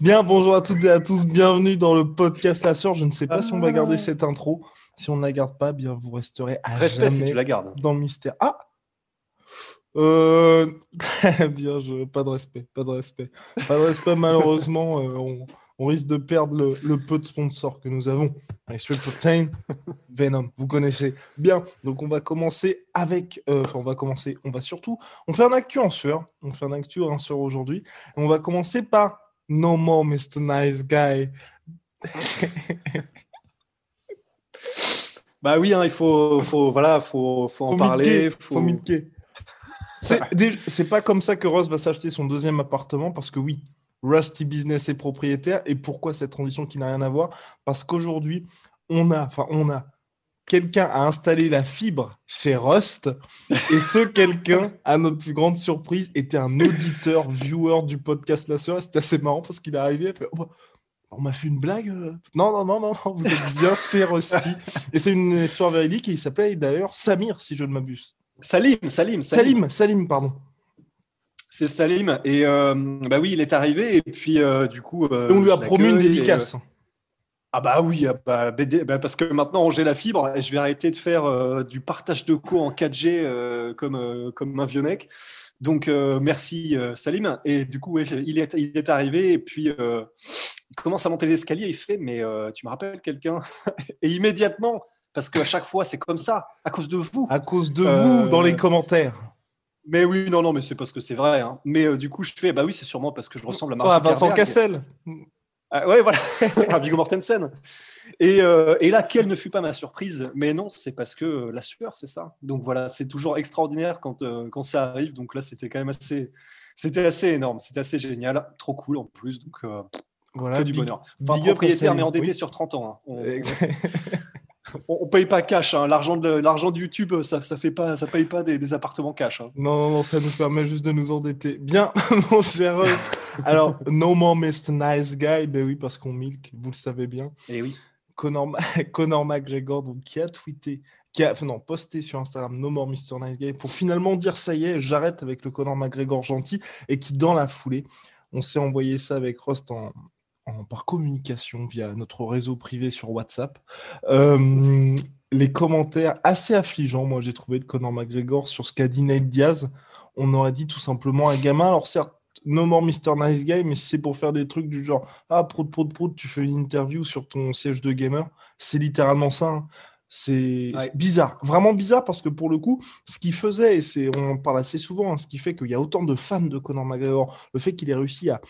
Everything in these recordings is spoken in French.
Bien, bonjour à toutes et à tous, bienvenue dans le podcast La Sœur. Je ne sais pas si on va garder cette intro. Si on ne la garde pas, bien vous resterez à Respect si tu la gardes. dans le mystère. Ah euh... Bien, je... pas de respect, pas de respect. Pas de respect, malheureusement, euh, on, on risque de perdre le, le peu de sponsors que nous avons. Venom, vous connaissez. Bien, donc on va commencer avec... euh, Enfin, on va commencer, on va surtout... On fait un actu en sueur, on fait un actu en sueur aujourd'hui. On va commencer par No More Mr. Nice Guy. Bah oui, hein, il faut, faut, voilà, faut, faut en Faut parler. faut c'est pas comme ça que Ross va s'acheter son deuxième appartement parce que oui, Rusty Business est propriétaire. Et pourquoi cette transition qui n'a rien à voir? Parce qu'aujourd'hui, on a, enfin, on a quelqu'un a installé la fibre chez Rust et ce quelqu'un, à notre plus grande surprise, était un auditeur, viewer du podcast La. Et C'était assez marrant parce qu'il est arrivé, fait, Oh, on m'a fait une blague. euh. Non, non, non, non, non, vous êtes bien chez Rusty. Et c'est une histoire véridique et il s'appelait d'ailleurs Samir, si je ne m'abuse. Salim, Salim, Salim. Salim, Salim, pardon. C'est Salim. Et euh, bah oui, il est arrivé. Et puis, euh, du coup. euh, on lui a promis une et, dédicace. Ah bah oui, ah bah, BD bah parce que maintenant j'ai la fibre et je vais arrêter de faire euh, du partage de co en 4G euh, comme, euh, comme un vieux mec. Donc merci Salim. Et du coup, ouais, il, est, il est arrivé et puis il commence à monter l'escalier. Il fait Mais tu me rappelles quelqu'un? Et immédiatement, parce qu'à chaque fois c'est comme ça, à cause de vous. À cause de vous, dans les commentaires. Mais oui, non, non, mais c'est parce que c'est vrai. hein. Mais euh, du coup, je fais, bah oui, c'est sûrement parce que je ressemble à Marcel Vincent Kerberg. Cassel. Ah, ouais, voilà, à Viggo Mortensen. Et, euh, et là, quelle ne fut pas ma surprise? Mais non, c'est parce que euh, la sueur, c'est ça. Donc voilà, c'est toujours extraordinaire quand, euh, quand ça arrive. Donc là, c'était quand même assez, c'était assez énorme, c'était assez génial, trop cool en plus. Donc euh, Voilà, que du big- bonheur. Enfin, propriétaire mais endetté Oui. sur 30 ans. hein. On. on, on paye pas cash. hein. L'argent de l'argent de YouTube, ça, ça fait pas, ça paye pas des, des appartements cash. hein. Non, non, non, ça nous permet juste de nous endetter. Bien, mon cher. euh, Alors, No More Mr. Nice Guy, ben oui, parce qu'on milk, vous le savez bien. Et oui. Conor, Conor McGregor, donc, qui a tweeté, qui a, enfin, non, posté sur Instagram No More Mr. Nice Guy pour finalement dire ça y est, j'arrête avec le Conor McGregor gentil et qui, dans la foulée, on s'est envoyé ça avec Rust en, en- par communication via notre réseau privé sur WhatsApp. Euh, les commentaires assez affligeants, moi j'ai trouvé de Conor McGregor sur ce qu'a dit Nate Diaz. On aurait dit tout simplement un gamin. Alors certes, no more Mr. Nice Guy, mais si c'est pour faire des trucs du genre ah prout prout prout, tu fais une interview sur ton siège de gamer, c'est littéralement ça. hein. C'est Ouais. c'est bizarre, vraiment bizarre parce que pour le coup, ce qu'il faisait, et c'est on en parle assez souvent, hein, ce qui fait qu'il y a autant de fans de Conor McGregor, le fait qu'il ait réussi à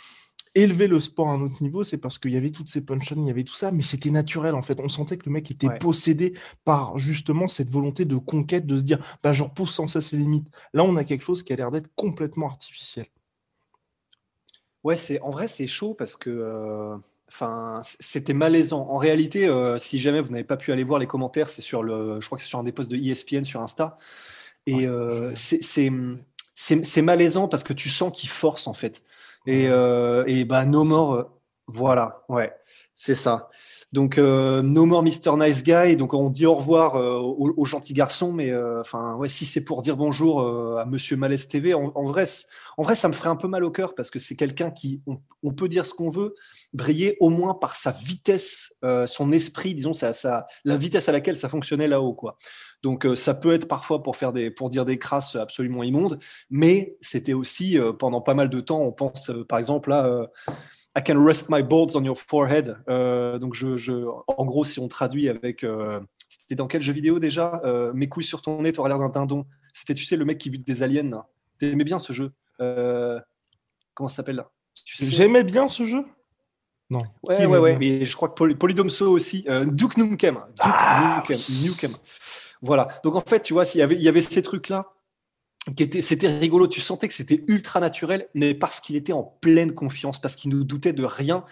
élever le sport à un autre niveau, c'est parce qu'il y avait toutes ces punchlines, il y avait tout ça, mais c'était naturel en fait. On sentait que le mec était Ouais. possédé par justement cette volonté de conquête, de se dire bah, je repousse sans cesse les limites. Là, on a quelque chose qui a l'air d'être complètement artificiel. Ouais, c'est en vrai c'est chaud parce que euh, enfin c'était malaisant. En réalité, euh, si jamais vous n'avez pas pu aller voir les commentaires, c'est sur le, je crois que c'est sur un des posts de ESPN sur Insta. Et Ouais, euh, c'est malaisant parce que tu sens qu'il force en fait. Et euh, et bah No More, euh, voilà, ouais, c'est ça. Donc euh, No More Mr Nice Guy. Donc on dit au revoir euh, au, au gentil garçon, mais euh, enfin ouais, si c'est pour dire bonjour euh, à Monsieur Malaise TV, en, vrai. En vrai, ça me ferait un peu mal au cœur parce que c'est quelqu'un qui, on, peut dire ce qu'on veut, briller au moins par sa vitesse, euh, son esprit, disons, sa, sa- la vitesse à laquelle ça fonctionnait là-haut, quoi. Donc, ça peut être parfois pour faire des, pour dire des crasses absolument immondes, mais c'était aussi pendant pas mal de temps. On pense, par exemple, là, I can rest my balls on your forehead. Euh, donc, je, je, en gros, si on traduit avec, euh, c'était dans quel jeu vidéo déjà Euh, Mes couilles sur ton nez, t'auras l'air d'un dindon. C'était, tu sais, le mec qui bute des aliens. T'aimais bien ce jeu Comment ça s'appelle là? Tu sais- J'aimais bien ce jeu? Non. Ouais, ouais, ouais. Mais je crois que Polydomso aussi. Euh, Duke Nukem. Duke ah Nukem. Voilà. Donc en fait, tu vois, s'il y avait, il y avait ces trucs-là qui étaient, c'était rigolo. Tu sentais que c'était ultra naturel, mais parce qu'il était en pleine confiance, parce qu'il nous doutait de rien.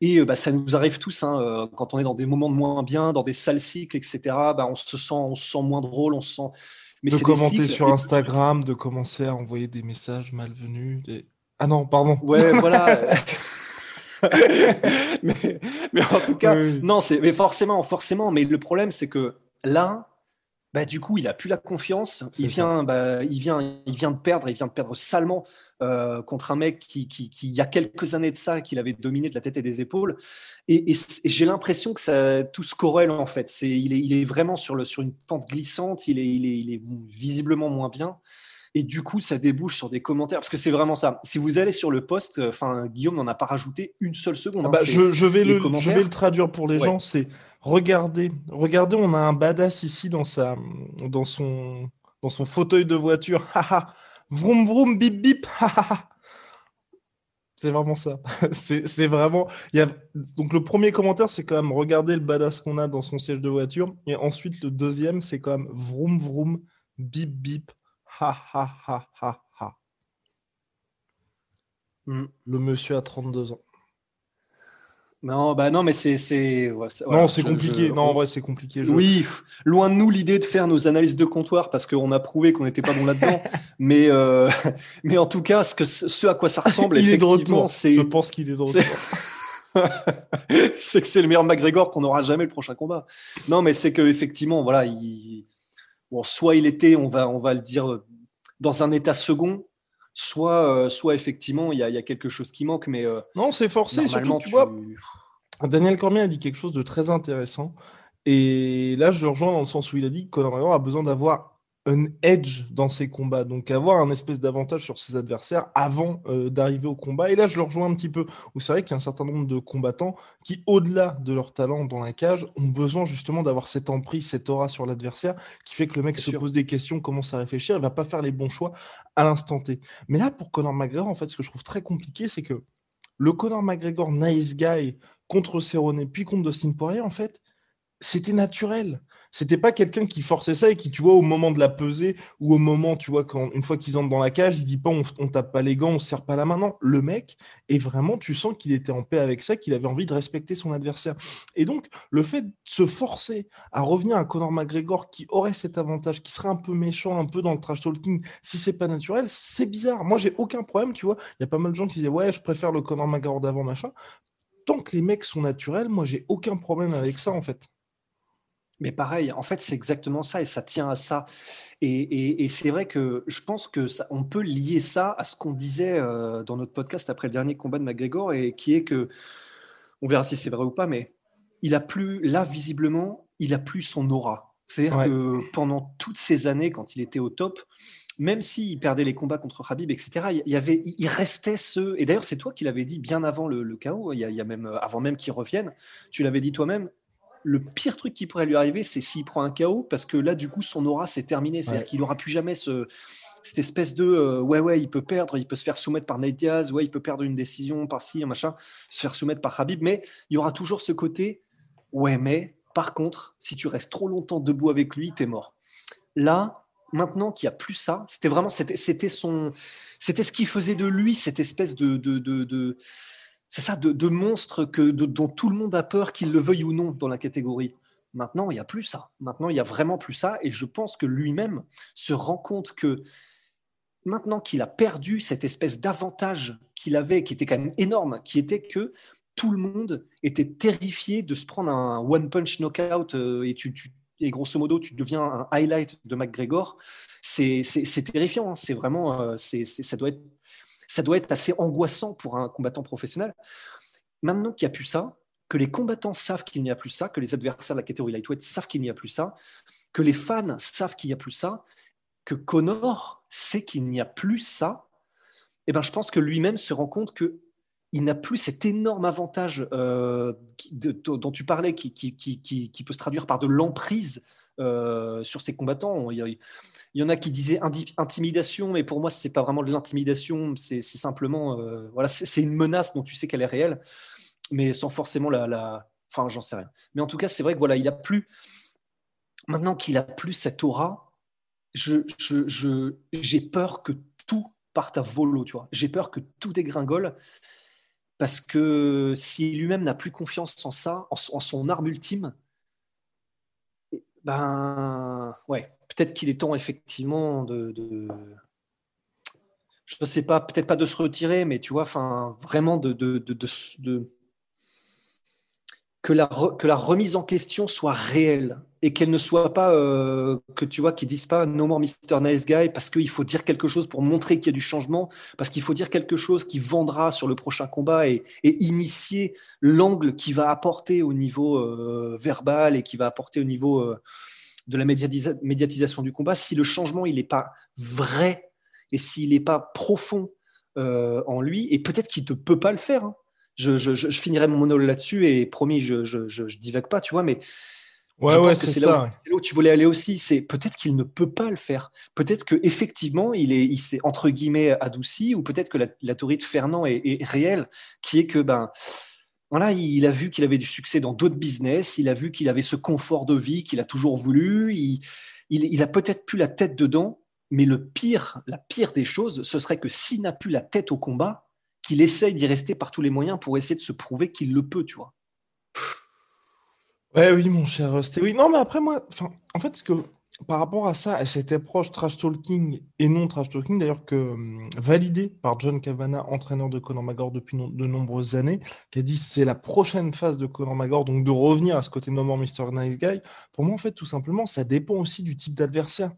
Et euh, bah, ça nous arrive tous, hein, euh, quand on est dans des moments de moins bien, dans des sales cycles, etc. Bah, on se sent, on se sent moins drôle, on se sent. Mais de commenter sur Instagram, de commencer à envoyer des messages malvenus. Ah non, pardon. Ouais, voilà. mais, mais, en tout cas, non, c'est mais forcément, forcément. Mais le problème, c'est que là, bah, du coup, il a plus la confiance. Il vient, bah, il vient, il vient de perdre. Il vient de perdre salement euh, contre un mec qui, qui, qui, il y a quelques années de ça, qu'il avait dominé de la tête et des épaules. Et, j'ai l'impression que ça, tout se corrèle en fait. C'est, il est, il est vraiment sur le, sur une pente glissante. Il est, il est, il est visiblement moins bien. Et du coup, ça débouche sur des commentaires. Parce que c'est vraiment ça. Si vous allez sur le post, enfin, Guillaume n'en a pas rajouté une seule seconde. Ah hein, bah, je, je, vais le, je vais le traduire pour les gens. C'est regardez, regardez, on a un badass ici dans, sa, dans, son, dans son fauteuil de voiture. vroom vroom, bip bip. C'est vraiment ça. c'est vraiment. Il y a... Donc, le premier commentaire, c'est quand même regarder le badass qu'on a dans son siège de voiture. Et ensuite, le deuxième, c'est quand même vroom vroom, bip bip. Ha ha ha ha ha. Hmm. Le monsieur a 32 ans. Non, bah non, mais c'est. non, c'est compliqué. Non, en vrai, c'est compliqué. Oui, loin de nous l'idée de faire nos analyses de comptoir parce qu'on a prouvé qu'on n'était pas bon là-dedans. mais, euh, mais en tout cas, ce, que, ce à quoi ça ressemble, il effectivement, c'est. Je pense qu'il est de retour. c'est que c'est le meilleur McGregor qu'on n'aura jamais le prochain combat. Non, mais c'est que effectivement, voilà, il... bon, soit il était, on va, on va le dire dans un état second, soit, euh, soit effectivement il y, a quelque chose qui manque. Mais euh, non, c'est forcé. Surtout, tu, vois, Daniel Cormier a dit quelque chose de très intéressant. Et là, je le rejoins dans le sens où il a dit que Conor McGregor a besoin d'avoir un edge dans ses combats, donc avoir un espèce d'avantage sur ses adversaires avant euh, d'arriver au combat. Et là, je le rejoins un petit peu, où c'est vrai qu'il y a un certain nombre de combattants qui, au-delà de leur talent dans la cage, ont besoin justement d'avoir cette emprise, cette aura sur l'adversaire, qui fait que le mec se pose des questions, commence à réfléchir, il va pas faire les bons choix à l'instant T. Mais là, pour Conor McGregor, en fait, ce que je trouve très compliqué, c'est que le Conor McGregor nice guy contre Cerrone, puis contre Dustin Poirier, en fait, c'était naturel. C'était pas quelqu'un qui forçait ça et qui, tu vois, au moment de la pesée ou au moment, tu vois, quand une fois qu'ils entrent dans la cage, il dit pas on, on, tape pas les gants, on se serre pas la main. Non, le mec, et vraiment, tu sens qu'il était en paix avec ça, qu'il avait envie de respecter son adversaire. Et donc, le fait de se forcer à revenir à Conor McGregor qui aurait cet avantage, qui serait un peu méchant, un peu dans le trash talking, si c'est pas naturel, c'est bizarre. Moi, j'ai aucun problème, tu vois. Il y a pas mal de gens qui disaient ouais, je préfère le Conor McGregor d'avant, machin. Tant que les mecs sont naturels, moi, j'ai aucun problème avec ça, en fait. Mais pareil, en fait, c'est exactement ça et ça tient à ça. Et, c'est vrai que je pense que ça, on peut lier ça à ce qu'on disait euh, dans notre podcast après le dernier combat de McGregor et qui est que, on verra si c'est vrai ou pas, mais il a plus, là, visiblement, il a plus son aura. C'est-à-dire que pendant toutes ces années, quand il était au top, même s'il perdait les combats contre Habib, etc., il, y avait, il restait ce. Et d'ailleurs, c'est toi qui l'avais dit bien avant le, chaos, il y, a, il y a même, avant même qu'il revienne, tu l'avais dit toi-même, le pire truc qui pourrait lui arriver, c'est s'il prend un KO, parce que là, du coup, son aura, c'est terminé. C'est-à-dire qu'il n'aura plus jamais ce, cette espèce de euh, ouais, ouais, il peut perdre, il peut se faire soumettre par Nate Diaz, ouais, il peut perdre une décision par-ci, machin, se faire soumettre par Habib, mais il y aura toujours ce côté ouais, mais par contre, si tu restes trop longtemps debout avec lui, t'es mort. Là, maintenant qu'il n'y a plus ça, c'était vraiment, c'était son, c'était ce qui faisait de lui cette espèce de, de, de c'est ça, de, monstres que, dont tout le monde a peur, qu'il le veuille ou non, dans la catégorie. Maintenant, il n'y a plus ça. Maintenant, il n'y a vraiment plus ça. Et je pense que lui-même se rend compte que maintenant qu'il a perdu cette espèce d'avantage qu'il avait, qui était quand même énorme, qui était que tout le monde était terrifié de se prendre un one-punch knockout euh, et, tu, grosso modo, tu deviens un highlight de McGregor. C'est terrifiant. Hein. C'est vraiment, euh, ça doit être ça doit être assez angoissant pour un combattant professionnel. Maintenant qu'il n'y a plus ça, que les combattants savent qu'il n'y a plus ça, que les adversaires de la catégorie lightweight savent qu'il n'y a plus ça, que les fans savent qu'il n'y a plus ça, que Connor sait qu'il n'y a plus ça, eh ben, je pense que lui-même se rend compte que il n'a plus cet énorme avantage euh, dont tu parlais qui, peut se traduire par de l'emprise euh, sur ses combattants. Il y, en a qui disaient intimidation, mais pour moi, ce n'est pas vraiment de l'intimidation, c'est simplement, euh, voilà, c'est une menace dont tu sais qu'elle est réelle. mais sans forcément la, enfin, j'en sais rien. Mais en tout cas, c'est vrai que voilà, il a plus maintenant qu'il a plus cette aura, je, je, j'ai peur que tout parte à volo, tu vois. J'ai peur que tout dégringole parce que si lui-même n'a plus confiance en ça, en, son arme ultime, ben ouais, peut-être qu'il est temps effectivement de, je ne sais pas, peut-être pas de se retirer, mais tu vois, enfin, vraiment de que, la que la remise en question soit réelle et qu'elle ne soit pas euh, que tu vois qu'ils disent pas no more Mr Nice Guy parce qu'il faut dire quelque chose pour montrer qu'il y a du changement parce qu'il faut dire quelque chose qui vendra sur le prochain combat et, et initier l'angle qui va apporter au niveau euh, verbal et qui va apporter au niveau euh, de la médiatisation du combat si le changement il n'est pas vrai et s'il n'est pas profond en lui et peut-être qu'il ne peut pas le faire hein. Je, je, je, finirai mon monologue là-dessus et promis je, je, divague pas tu vois mais Ouais, ouais, c'est là, où tu voulais aller aussi. C'est peut-être qu'il ne peut pas le faire. Peut-être que effectivement, il est, il s'est entre guillemets adouci, ou peut-être que la, la de Fernand est, est, réelle, qui est que ben voilà, il a vu qu'il avait du succès dans d'autres business, il a vu qu'il avait ce confort de vie qu'il a toujours voulu. Il, il, il a peut-être plus la tête dedans, mais le pire, la pire des choses, ce serait que s'il n'a plus la tête au combat, qu'il essaye d'y rester par tous les moyens pour essayer de se prouver qu'il le peut, tu vois. Ouais, oui, mon cher Rusty. Oui, non, mais après, moi, en fait, ce que, par rapport à ça, cette approche trash talking et non trash talking, d'ailleurs, que hum, validé par John Cavana, entraîneur de Conor McGregor depuis de nombreuses années, qui a dit c'est la prochaine phase de Conor McGregor, donc de revenir à ce côté No More Mr. Nice Guy. Pour moi, en fait, tout simplement, ça dépend aussi du type d'adversaire.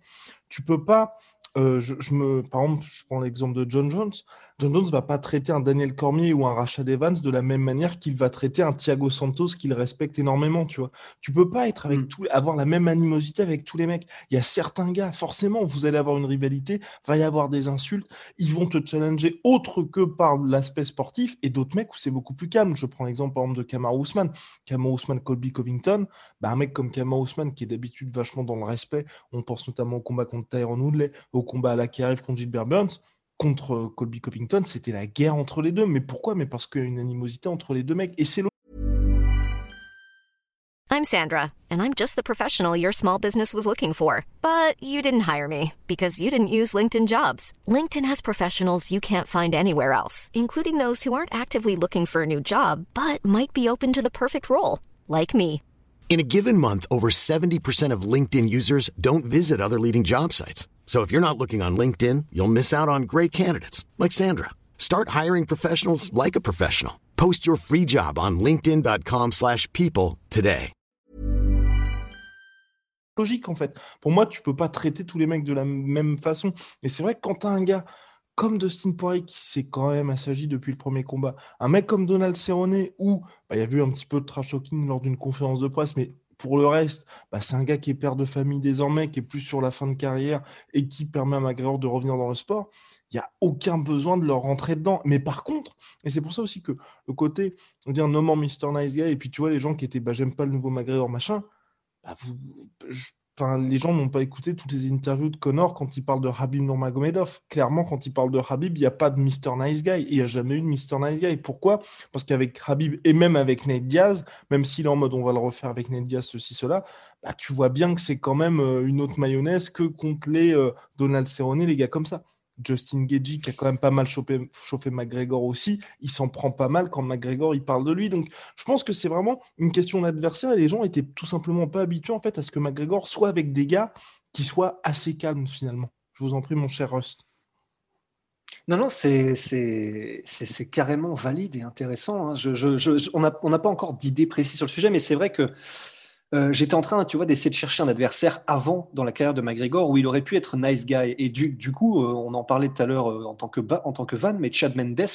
Tu peux pas euh, je, me, par exemple, je prends l'exemple de John Jones. John Jones va pas traiter un Daniel Cormier ou un Rashad Evans de la même manière qu'il va traiter un Thiago Santos qu'il respecte énormément, tu vois. Tu peux pas être avec mm. tout, avoir la même animosité avec tous les mecs. Il y a certains gars, forcément, vous allez avoir une rivalité, va y avoir des insultes, ils vont te challenger autre que par l'aspect sportif, et d'autres mecs où c'est beaucoup plus calme. Je prends l'exemple par exemple de Kamar Ousmane. Kamar Ousmane, Colby Covington, bah, un mec comme Kamar Ousmane qui est d'habitude vachement dans le respect, on pense notamment au combat contre Tyron Woodley, au combat là qui arrive contre Gilbert Burns, contre euh, Colby Covington, c'était la guerre entre les deux. Mais pourquoi Mais parce qu'il y a une animosité entre les deux mecs. Et c'est I'm Sandra, and I'm just the professional your small business was looking for. But you didn't hire me because you didn't use LinkedIn jobs. LinkedIn has professionals you can't find anywhere else, including those who aren't actively looking for a new job, but might be open to the perfect role, like me. In a given month, over 70% of LinkedIn users don't visit other leading job sites. So if you're not looking on LinkedIn, you'll miss out on great candidates like Sandra. Start hiring professionals like a professional. Post your free job on linkedin.com/people today. Logique en fait. Pour moi, tu peux pas traiter tous les mecs de la même façon. Et c'est vrai que quand tu as un gars comme Dustin Poirier qui s'est quand même assagi depuis le premier combat, un mec comme Donald Cerrone où bah, il y a eu un petit peu de trash talking lors d'une conférence de presse, mais pour le reste, bah, c'est un gars qui est père de famille désormais, qui est plus sur la fin de carrière et qui permet à McGregor de revenir dans le sport. Il n'y a aucun besoin de leur rentrer dedans. Mais par contre, et c'est pour ça aussi que le côté, on dit un nom Mr. Nice Guy, et puis tu vois les gens qui étaient, bah, j'aime pas le nouveau McGregor, machin, bah, vous, les gens n'ont pas écouté toutes les interviews de Connor quand il parle de Habib Nurmagomedov. Clairement, quand il parle de Habib, il n'y a pas de Mr. Nice Guy. Il n'y a jamais eu de Mr. Nice Guy. Pourquoi? Parce qu'avec Habib et même avec Nate Diaz, même s'il est en mode on va le refaire avec Nate Diaz, ceci, cela, bah, tu vois bien que c'est quand même euh, une autre mayonnaise que contre les euh, Donald Cerrone, les gars comme ça. Justin Gagey qui a quand même pas mal chauffé, chauffé McGregor aussi, il s'en prend pas mal quand McGregor il parle de lui. Donc je pense que c'est vraiment une question d'adversaire et les gens étaient tout simplement pas habitués en fait à ce que McGregor soit avec des gars qui soient assez calmes finalement. Je vous en prie mon cher Rust. Non, non, c'est carrément valide et intéressant. Hein. On n'a pas encore d'idée précise sur le sujet, mais c'est vrai que euh, j'étais en train, tu vois, d'essayer de chercher un adversaire avant dans la carrière de McGregor où il aurait pu être nice guy. Et du, du coup, euh, on en parlait tout à l'heure euh, en tant que en tant que van, mais Chad Mendes,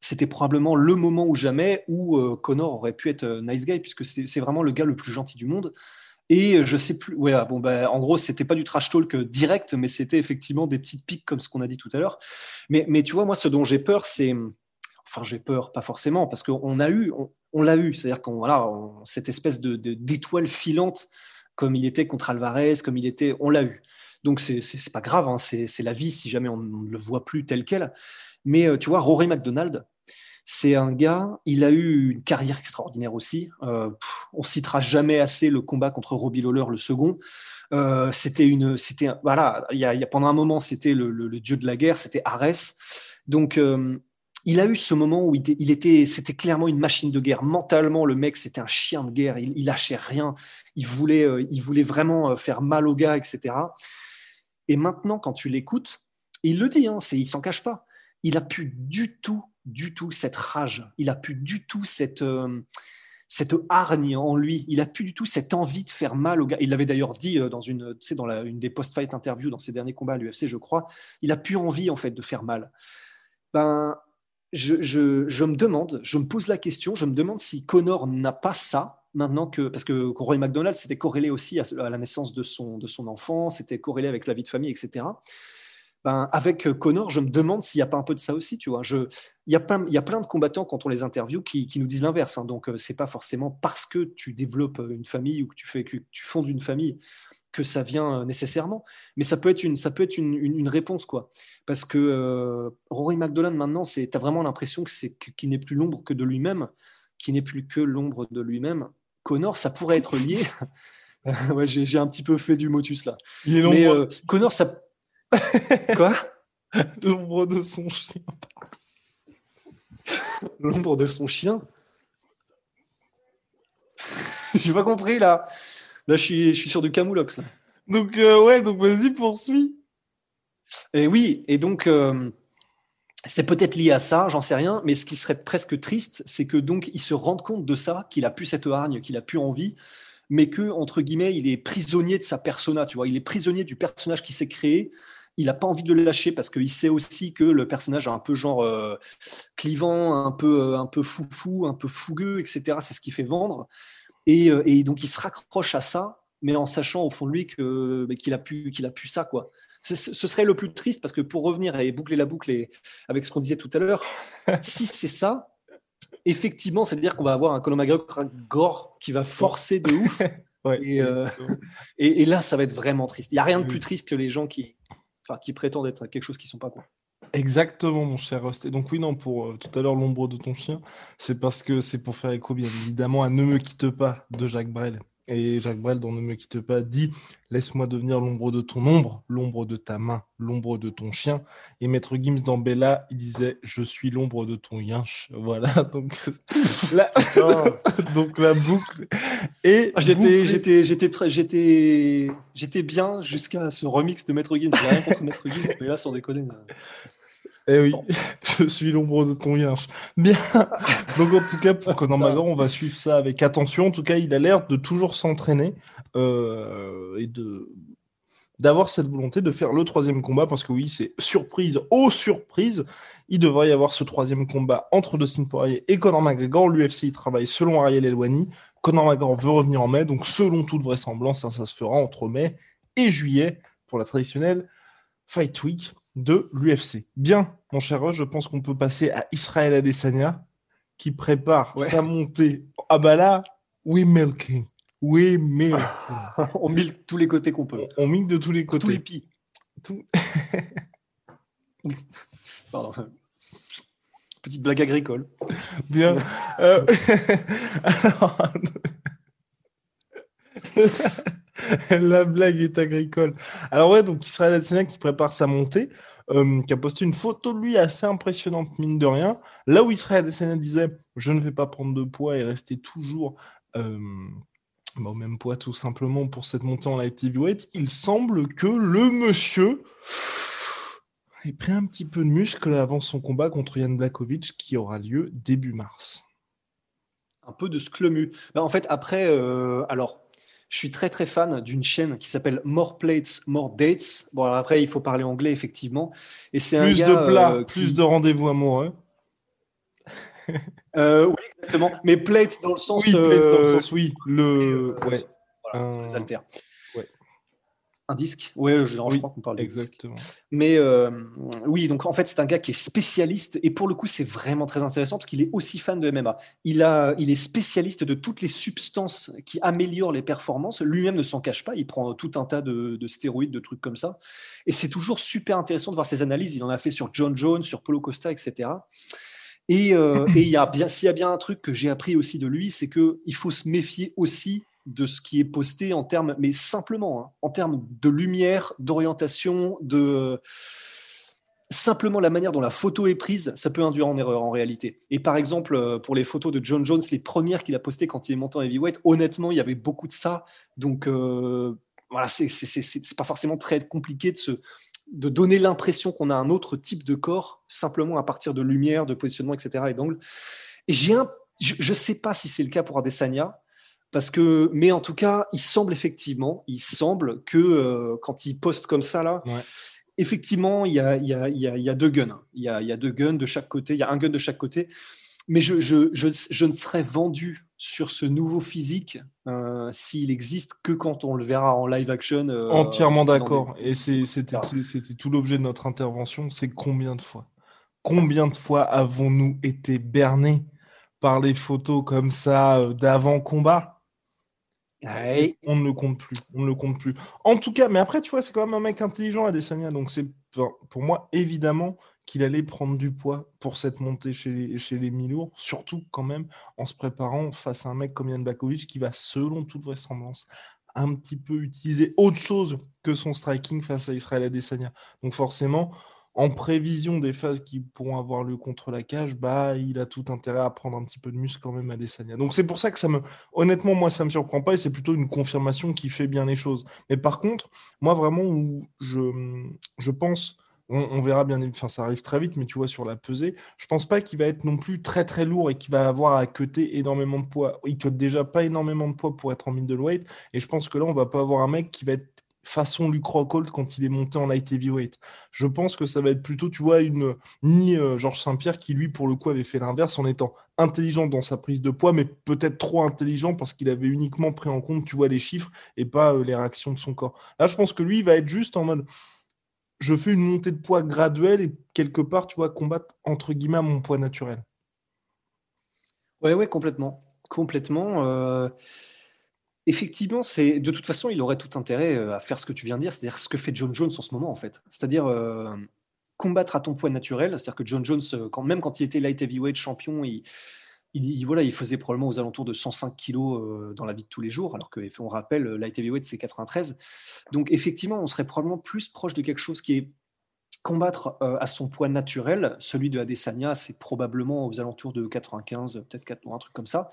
c'était probablement le moment ou jamais où Connor aurait pu être nice guy puisque c'est vraiment le gars le plus gentil du monde. Et je sais plus, ouais, bon, bah, en gros, c'était pas du trash talk direct, mais c'était effectivement des petites piques comme ce qu'on a dit tout à l'heure. Mais, mais tu vois, moi, ce dont j'ai peur, c'est, enfin, j'ai peur, pas forcément, parce qu'on a eu, on l'a eu, c'est-à-dire qu'on voilà, cette espèce de d'étoile filante comme il était contre Alvarez, comme il était, on l'a eu. Donc c'est pas grave, hein, c'est la vie si jamais on ne le voit plus tel quel. Mais euh, tu vois, Rory McDonald, C'est un gars, il a eu une carrière extraordinaire aussi. Euh, on citera jamais assez le combat contre Robbie Lawler, le second. Euh, c'était une, c'était voilà, il y, a, pendant un moment c'était le, dieu de la guerre, c'était Arès. Donc euh, il a eu ce moment où il était, c'était clairement une machine de guerre. Mentalement, le mec, c'était un chien de guerre. Il, lâchait rien. Il voulait, euh, il voulait vraiment faire mal au gars, etc. Et maintenant, quand tu l'écoutes, il le dit, hein, c'est, il s'en cache pas. Il a pu du tout du tout cette rage, il a plus du tout cette, euh, cette hargne en lui, il a plus du tout cette envie de faire mal au gars. Il l'avait d'ailleurs dit euh, dans une, dans une des post-fight interviews dans ses derniers combats à l'UFC, je crois, il a plus envie en fait de faire mal. Ben, je, me demande, je me pose la question, je me demande si Connor n'a pas ça maintenant que parce que Roy McDonald c'était corrélé aussi à, la naissance de son de son enfant, c'était corrélé avec la vie de famille, etc ben, avec Connor, je me demande s'il n'y a pas un peu de ça aussi. Tu vois, je, il y a plein, il y a plein de combattants quand on les interviewe qui, qui nous disent l'inverse. Hein. donc, euh, c'est pas forcément parce que tu développes une famille ou que tu fais, que tu fondes une famille que ça vient nécessairement. Mais ça peut être une, ça peut être une, une, réponse quoi. Parce que Rory McDonald maintenant, c'est, as vraiment l'impression que c'est qu'il n'est plus l'ombre que de lui-même, qu'il n'est plus que l'ombre de lui-même. Connor, ça pourrait être lié. ouais, j'ai, un petit peu fait du motus là. Mais Connor, ça Quoi? L'ombre de son chien. L'ombre de son chien? J'ai pas compris là. Là, je suis, je suis sur du camoulox. Donc, euh, ouais, donc vas-y, poursuis. Et oui, et donc, euh, c'est peut-être lié à ça, j'en sais rien, mais ce qui serait presque triste, c'est que donc il se rende compte de ça, qu'il a plus cette hargne, qu'il a plus envie, mais que, entre guillemets, il est prisonnier de sa persona, tu vois, il est prisonnier du personnage qui s'est créé, il n'a pas envie de le lâcher parce qu'il sait aussi que le personnage est un peu genre euh, clivant, un peu, un peu foufou, un peu fougueux, etc. C'est ce qui fait vendre. Euh, et, donc il se raccroche à ça, mais en sachant au fond de lui que, qu'il a pu, qu'il a pu ça quoi. Ce, serait le plus triste parce que pour revenir et boucler la boucle avec ce qu'on disait tout à l'heure, si c'est ça, effectivement, c'est-à-dire qu'on va avoir un Conor McGregor qui va forcer de ouf. et, et, là, ça va être vraiment triste. Il n'y a rien de plus triste que les gens qui, qui prétendent être quelque chose qui ne sont pas. Quoi. Exactement, mon cher Rust. Et donc, oui, non, pour euh, tout à l'heure, l'ombre de ton chien, c'est parce que c'est pour faire écho, bien évidemment, à Ne me quitte pas de Jacques Brel. Et Jacques Brel, dans Ne me quitte pas, dit Laisse-moi devenir l'ombre de ton ombre, l'ombre de ta main, l'ombre de ton chien. Et Maître Gims dans Bella, il disait Je suis l'ombre de ton yinche. Voilà, donc la, donc la boucle. Et ah, j'étais, j'étais, j'étais, j'étais, j'étais bien jusqu'à ce remix de Maître Gims. rien contre Maître Gims, mais là, sans déconner. Eh oui, je suis l'ombre de ton yinche. Bien. Donc en tout cas, pour Conan McGregor, on va suivre ça avec attention. En tout cas, il a l'air de toujours s'entraîner euh, et de d'avoir cette volonté de faire le troisième combat parce que oui, c'est surprise, oh surprise, il devrait y avoir ce troisième combat entre Dustin Poirier et Conor McGregor. L'UFC il travaille selon Ariel Elwani. Conor McGregor veut revenir en mai, donc selon toute vraisemblance, hein, ça se fera entre mai et juillet pour la traditionnelle Fight Week de l'UFC. Bien, mon cher Roche, je pense qu'on peut passer à Israël Adesanya qui prépare sa montée. Ah bah là, we milking. We milking. on milk tous les côtés qu'on peut. On, milk de tous les côtés. Tous les pis. Pardon. Petite blague agricole. Bien. euh... Alors... La blague est agricole. Alors ouais, donc Israël Adesanya qui prépare sa montée, euh, qui a posté une photo de lui assez impressionnante, mine de rien. Là où Israël Adesanya disait « Je ne vais pas prendre de poids et rester toujours euh, bah, au même poids tout simplement pour cette montée en light heavyweight », il semble que le monsieur ait pris un petit peu de muscle avant son combat contre Jan Blakovic qui aura lieu début mars. Un peu de sclemu. Bah, en fait, après, euh, alors je suis très très fan d'une chaîne qui s'appelle More Plates, More Dates. Bon, alors après, il faut parler anglais, effectivement. Et c'est plus de plats, euh, plus de rendez-vous amoureux. euh, oui, exactement. Mais plates dans le sens. Oui, plates dans le euh, sens, oui. Le. ouais. Voilà, les altères. Un disque Oui, je, crois qu'on parle Exactement. Mais euh, oui, donc en fait, c'est un gars qui est spécialiste et pour le coup, c'est vraiment très intéressant parce qu'il est aussi fan de MMA. Il, a, il est spécialiste de toutes les substances qui améliorent les performances. Lui-même ne s'en cache pas. Il prend tout un tas de, stéroïdes, de trucs comme ça. Et c'est toujours super intéressant de voir ses analyses. Il en a fait sur John Jones, sur Polo Costa, etc. Et euh, il y a bien, s'il y a bien un truc que j'ai appris aussi de lui, c'est que il faut se méfier aussi de ce qui est posté en termes, mais simplement, hein, en termes de lumière, d'orientation, de simplement la manière dont la photo est prise, ça peut induire en erreur en réalité. Et par exemple, euh, pour les photos de John Jones, les premières qu'il a postées quand il est monté en heavyweight, honnêtement, il y avait beaucoup de ça. Donc euh, voilà, c'est pas forcément très compliqué de se de donner l'impression qu'on a un autre type de corps simplement à partir de lumière, de positionnement, etc. et d'angle. Et j'ai un, je ne sais pas si c'est le cas pour Adesanya, parce que, mais en tout cas, il semble effectivement, il semble que euh, quand il poste comme ça là, effectivement, il y a, y, a, y a, deux guns. Il y a, il y a deux guns de chaque côté. Il y a un gun de chaque côté. Mais je, je, je, je ne serais vendu sur ce nouveau physique euh, s'il existe que quand on le verra en live action. Euh, Entièrement d'accord. Et c'était tout l'objet de notre intervention. C'est combien de fois Combien de fois avons-nous été bernés par les photos comme ça d'avant combat on ne le compte plus. On ne le compte plus. En tout cas, mais après, tu vois, c'est quand même un mec intelligent, Adesanya. Donc, c'est pour moi, évidemment, qu'il allait prendre du poids pour cette montée chez les, chez les mi-lourds, surtout quand même en se préparant face à un mec comme Jan Bakovic qui va, selon toute vraisemblance, un petit peu utiliser autre chose que son striking face à Israël Adesanya. Donc, forcément, en prévision des phases qui pourront avoir lieu contre la cage, bah, il a tout intérêt à prendre un petit peu de muscle quand même à Desania. Donc c'est pour ça que ça me, honnêtement, moi ça me surprend pas et c'est plutôt une confirmation qui fait bien les choses. Mais par contre, moi vraiment où je, je pense, on, verra bien, enfin ça arrive très vite, mais tu vois sur la pesée, je pense pas qu'il va être non plus très très lourd et qu'il va avoir à cuter énormément de poids. Il cote déjà pas énormément de poids pour être en middleweight et je pense que là on va pas avoir un mec qui va être façon Luke Rockhold quand il est monté en light heavyweight. Je pense que ça va être plutôt, tu vois, une ni euh, Georges Saint-Pierre qui lui pour le coup avait fait l'inverse en étant intelligent dans sa prise de poids, mais peut-être trop intelligent parce qu'il avait uniquement pris en compte, tu vois, les chiffres et pas euh, les réactions de son corps. Là, je pense que lui il va être juste en mode je fais une montée de poids graduelle et quelque part, tu vois, combattre entre guillemets mon poids naturel. Ouais, ouais, complètement, complètement. Euh, Effectivement, c'est de toute façon, il aurait tout intérêt euh, à faire ce que tu viens de dire, c'est-à-dire ce que fait John Jones en ce moment, en fait. C'est-à-dire euh, combattre à ton poids naturel. C'est-à-dire que John Jones, euh, quand, même quand il était light heavyweight champion, il, il, voilà, il faisait probablement aux alentours de 105 kilos dans la vie de tous les jours, alors qu'on rappelle, light heavyweight, c'est 93. Donc, effectivement, on serait probablement plus proche de quelque chose qui est combattre à son poids naturel. Celui de Adesanya, c'est probablement aux alentours de 95, peut-être 4, un truc comme ça.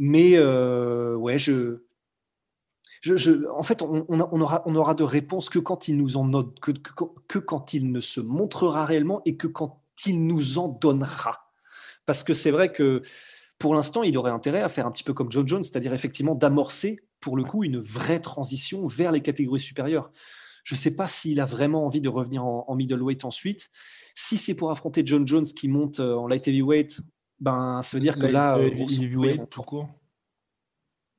Mais ouais, je en fait, on, aura, on aura de réponses que quand il nous en note, que, que, quand il ne se montrera réellement et que quand il nous en donnera. Parce que c'est vrai que pour l'instant, il aurait intérêt à faire un petit peu comme John Jones, c'est-à-dire effectivement d'amorcer pour le coup une vraie transition vers les catégories supérieures. Je ne sais pas s'il a vraiment envie de revenir en, middleweight ensuite. Si c'est pour affronter John Jones qui monte euh, en light heavyweight, ben ça veut dire que là, euh, heavyweight tout court.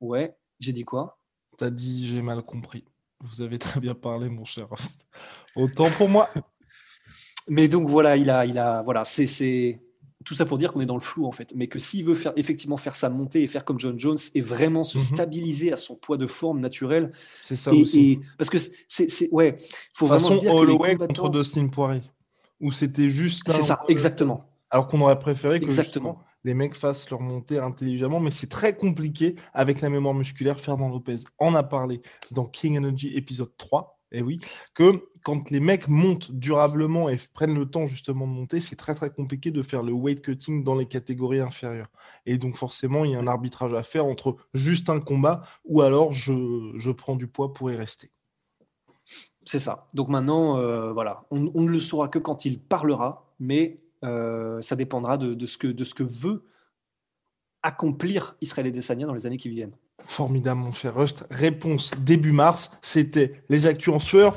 Ouais, j'ai dit quoi? T'as dit j'ai mal compris. Vous avez très bien parlé, mon cher host. Autant pour moi. Mais donc voilà, il a, il a, voilà, c'est tout ça pour dire qu'on est dans le flou en fait, mais que s'il veut faire effectivement faire sa montée et faire comme John Jones et vraiment se mhm. stabiliser à son poids de forme naturel, c'est ça aussi. parce que c'est, ouais, faut vraiment se dire Holloway contre Dustin Poirier, où c'était juste. C'est ça, exactement. Alors qu'on aurait préféré que Exactement. les mecs fassent leur montée intelligemment, mais c'est très compliqué avec la mémoire musculaire. Fernand Lopez en a parlé dans King Energy épisode 3. Et eh oui, que quand les mecs montent durablement et prennent le temps justement de monter, c'est très très compliqué de faire le weight cutting dans les catégories inférieures. Et donc forcément, il y a un arbitrage à faire entre juste un combat ou alors je, je prends du poids pour y rester. C'est ça. Donc maintenant, euh, voilà, on, on, ne le saura que quand il parlera, mais euh, ça dépendra de, ce que, de ce que veut accomplir Israël et Dessania dans les années qui viennent. Formidable, mon cher Rust. Réponse début mars, c'était les actus en sueur.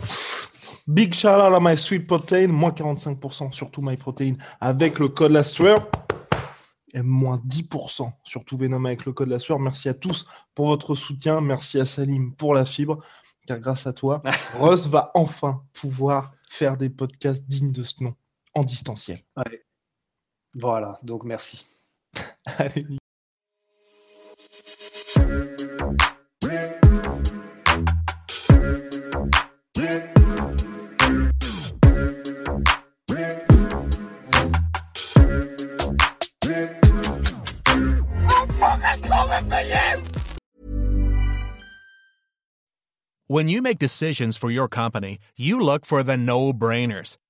Big shout out à My Sweet Protein, moins 45% sur tout My Protein avec le code la sueur. Et moins 10% sur tout Venom avec le code la sueur. Merci à tous pour votre soutien. Merci à Salim pour la fibre. Car grâce à toi, Rust va enfin pouvoir faire des podcasts dignes de ce nom en distanciel. Voilà, donc merci. Allez, When you make decisions for your company, you look for the no brainers.